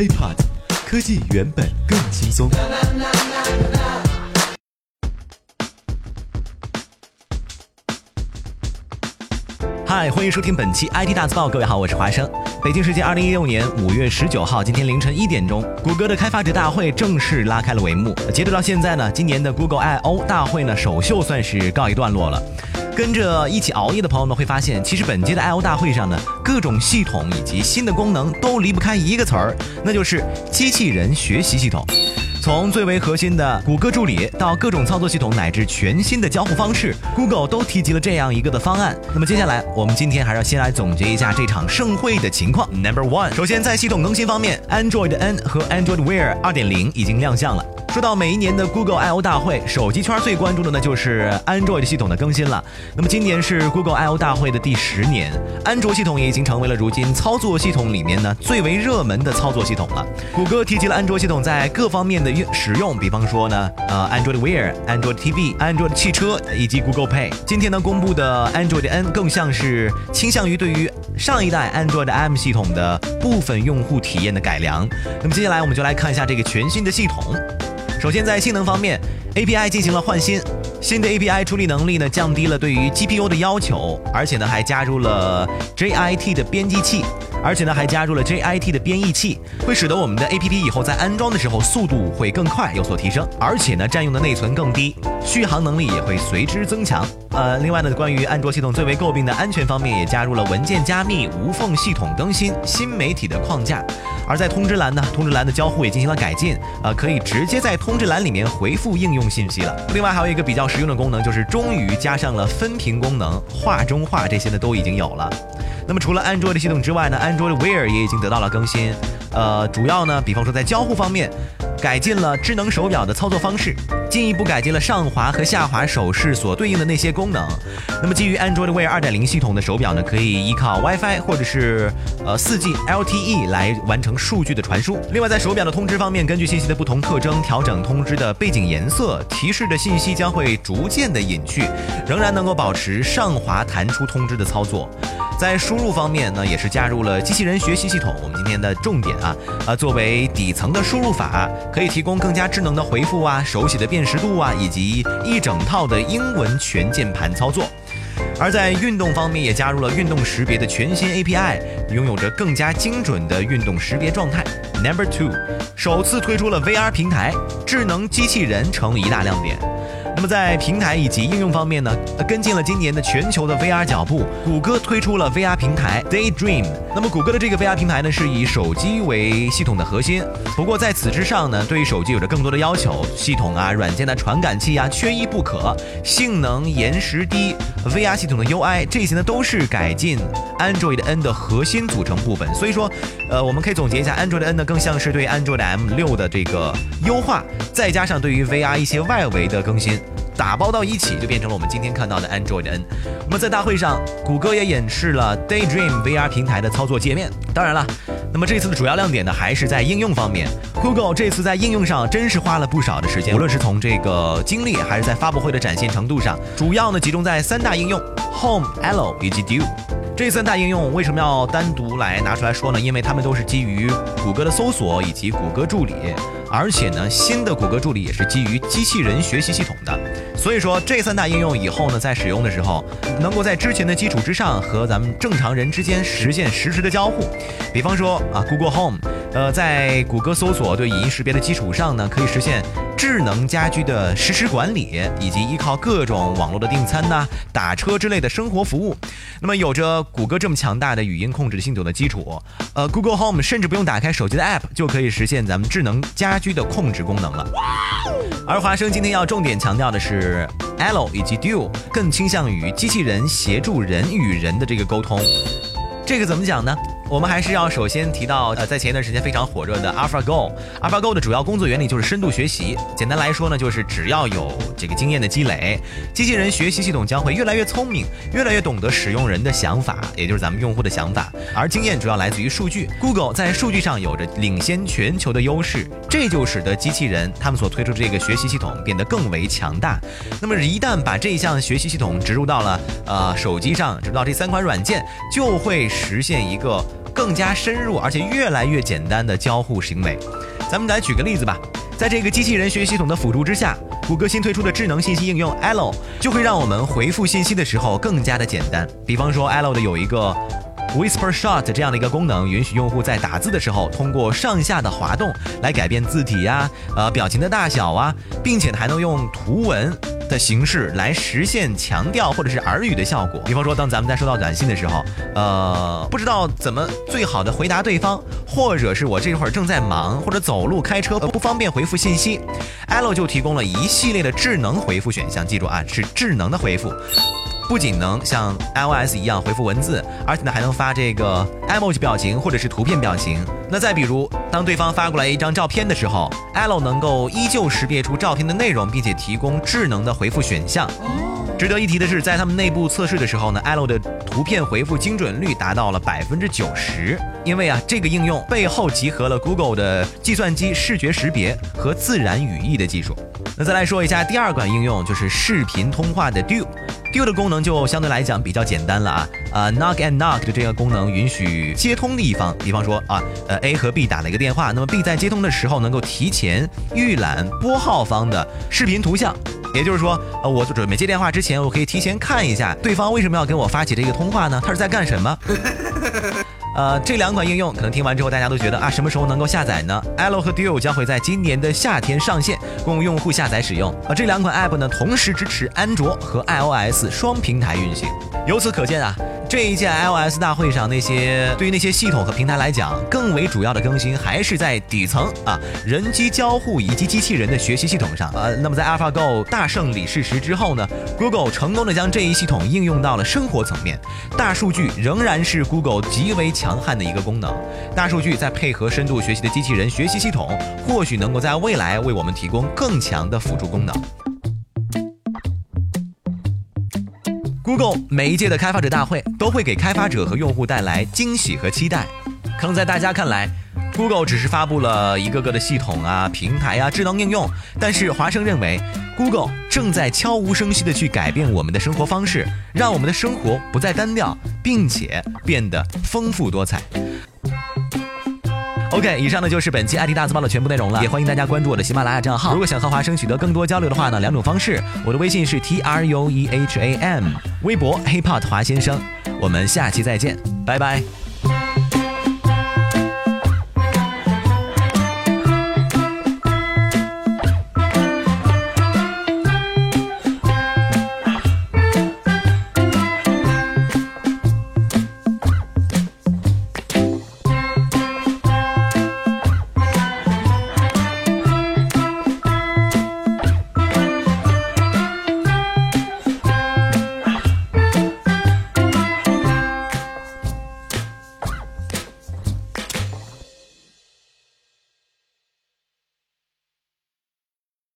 HeyPod，科技原本更轻松。嗨，欢迎收听本期 IT 大字报。各位好，我是华生。北京时间二零一六年五月十九号，今天凌晨一点钟，谷歌的开发者大会正式拉开了帷幕。截止到现在呢，今年的 Google I/O 大会呢，首秀算是告一段落了。跟着一起熬夜的朋友们会发现，其实本届的 I/O 大会上呢，各种系统以及新的功能都离不开一个词儿，那就是机器人学习系统。从最为核心的谷歌助理到各种操作系统，乃至全新的交互方式，Google 都提及了这样一个的方案。那么接下来，我们今天还是要先来总结一下这场盛会的情况。Number one，首先在系统更新方面，Android N 和 Android Wear 2.0已经亮相了。说到每一年的 Google I/O 大会，手机圈最关注的呢就是 Android 系统的更新了。那么今年是 Google I/O 大会的第十年，安卓系统也已经成为了如今操作系统里面呢最为热门的操作系统了。谷歌提及了安卓系统在各方面的用使用，比方说呢，呃，Android Wear、Android TV、Android 汽车以及 Google Pay。今天呢公布的 Android N 更像是倾向于对于上一代 Android M 系统的部分用户体验的改良。那么接下来我们就来看一下这个全新的系统。首先，在性能方面，API 进行了换新，新的 API 处理能力呢降低了对于 GPU 的要求，而且呢还加入了 JIT 的编辑器，而且呢还加入了 JIT 的编译器，会使得我们的 APP 以后在安装的时候速度会更快，有所提升，而且呢占用的内存更低，续航能力也会随之增强。呃，另外呢，关于安卓系统最为诟病的安全方面，也加入了文件加密、无缝系统更新、新媒体的框架。而在通知栏呢，通知栏的交互也进行了改进，呃，可以直接在通知栏里面回复应用信息了。另外还有一个比较实用的功能，就是终于加上了分屏功能，画中画这些呢都已经有了。那么除了安卓的系统之外呢安卓的 Wear 也已经得到了更新，呃，主要呢，比方说在交互方面。改进了智能手表的操作方式，进一步改进了上滑和下滑手势所对应的那些功能。那么基于 Android Wear 2.0系统的手表呢，可以依靠 WiFi 或者是呃 4G LTE 来完成数据的传输。另外在手表的通知方面，根据信息的不同特征调整通知的背景颜色，提示的信息将会逐渐的隐去，仍然能够保持上滑弹出通知的操作。在输入方面呢，也是加入了机器人学习系统。我们今天的重点啊，啊，作为底层的输入法，可以提供更加智能的回复啊，手写的辨识度啊，以及一整套的英文全键盘操作。而在运动方面，也加入了运动识别的全新 API，拥有着更加精准的运动识别状态。Number two，首次推出了 VR 平台，智能机器人成为一大亮点。那么在平台以及应用方面呢，跟进了今年的全球的 VR 脚步，谷歌推出了 VR 平台 Daydream。那么谷歌的这个 VR 平台呢，是以手机为系统的核心，不过在此之上呢，对于手机有着更多的要求，系统啊、软件的传感器啊，缺一不可，性能延时低，VR 系统的 UI 这些呢，都是改进 Android N 的核心组成部分。所以说，呃，我们可以总结一下，Android N 呢，更像是对 Android M 六的这个优化，再加上对于 VR 一些外围的更新。打包到一起，就变成了我们今天看到的 Android N。那么在大会上，谷歌也演示了 Daydream VR 平台的操作界面。当然了，那么这次的主要亮点呢，还是在应用方面。Google 这次在应用上真是花了不少的时间，无论是从这个精力，还是在发布会的展现程度上，主要呢集中在三大应用：Home、Allo 以及 Do。这三大应用为什么要单独来拿出来说呢？因为它们都是基于谷歌的搜索以及谷歌助理。而且呢，新的谷歌助理也是基于机器人学习系统的，所以说这三大应用以后呢，在使用的时候，能够在之前的基础之上和咱们正常人之间实现实时的交互。比方说啊，Google Home，呃，在谷歌搜索对语音识别的基础上呢，可以实现。智能家居的实时管理，以及依靠各种网络的订餐呐、打车之类的生活服务，那么有着谷歌这么强大的语音控制系统的基础，呃，Google Home 甚至不用打开手机的 App 就可以实现咱们智能家居的控制功能了。而华生今天要重点强调的是，Allo 以及 Duo 更倾向于机器人协助人与人的这个沟通，这个怎么讲呢？我们还是要首先提到，呃，在前一段时间非常火热的 AlphaGo。AlphaGo 的主要工作原理就是深度学习。简单来说呢，就是只要有这个经验的积累，机器人学习系统将会越来越聪明，越来越懂得使用人的想法，也就是咱们用户的想法。而经验主要来自于数据，Google 在数据上有着领先全球的优势，这就使得机器人他们所推出的这个学习系统变得更为强大。那么一旦把这项学习系统植入到了呃手机上，植入到这三款软件，就会实现一个。更加深入而且越来越简单的交互行为。咱们来举个例子吧，在这个机器人学习系统的辅助之下，谷歌新推出的智能信息应用 Allo 就会让我们回复信息的时候更加的简单。比方说，Allo 的有一个。Whisper Shot 这样的一个功能，允许用户在打字的时候，通过上下的滑动来改变字体呀、呃表情的大小啊，并且还能用图文的形式来实现强调或者是耳语的效果。比方说，当咱们在收到短信的时候，呃，不知道怎么最好的回答对方，或者是我这会儿正在忙或者走路开车不方便回复信息，Allo 就提供了一系列的智能回复选项。记住啊，是智能的回复。不仅能像 iOS 一样回复文字，而且呢还能发这个 emoji 表情或者是图片表情。那再比如，当对方发过来一张照片的时候，Allo 能够依旧识别出照片的内容，并且提供智能的回复选项。值得一提的是，在他们内部测试的时候呢，Allo 的图片回复精准率达到了百分之九十。因为啊，这个应用背后集合了 Google 的计算机视觉识别和自然语义的技术。那再来说一下第二款应用，就是视频通话的 Duo。Q 的功能就相对来讲比较简单了啊，呃，Knock and Knock 的这个功能允许接通的一方，比方说啊，呃，A 和 B 打了一个电话，那么 B 在接通的时候能够提前预览拨号方的视频图像，也就是说，呃，我准备接电话之前，我可以提前看一下对方为什么要给我发起这个通话呢？他是在干什么？呃，这两款应用可能听完之后，大家都觉得啊，什么时候能够下载呢？Allo 和 Duo 将会在今年的夏天上线，供用户下载使用。而这两款 App 呢，同时支持安卓和 iOS 双平台运行。由此可见啊。这一届 iOS 大会上，那些对于那些系统和平台来讲，更为主要的更新还是在底层啊，人机交互以及机器人的学习系统上。呃，那么在 AlphaGo 大胜李世石之后呢，Google 成功的将这一系统应用到了生活层面。大数据仍然是 Google 极为强悍的一个功能。大数据再配合深度学习的机器人学习系统，或许能够在未来为我们提供更强的辅助功能。Google 每一届的开发者大会都会给开发者和用户带来惊喜和期待。可能在大家看来，Google 只是发布了一个个的系统啊、平台啊、智能应用，但是华生认为，Google 正在悄无声息地去改变我们的生活方式，让我们的生活不再单调，并且变得丰富多彩。OK，以上呢就是本期爱迪大字报的全部内容了，也欢迎大家关注我的喜马拉雅账号。如果想和华生取得更多交流的话呢，两种方式，我的微信是 T R U E H A M，微博 HipHop 华先生。我们下期再见，拜拜。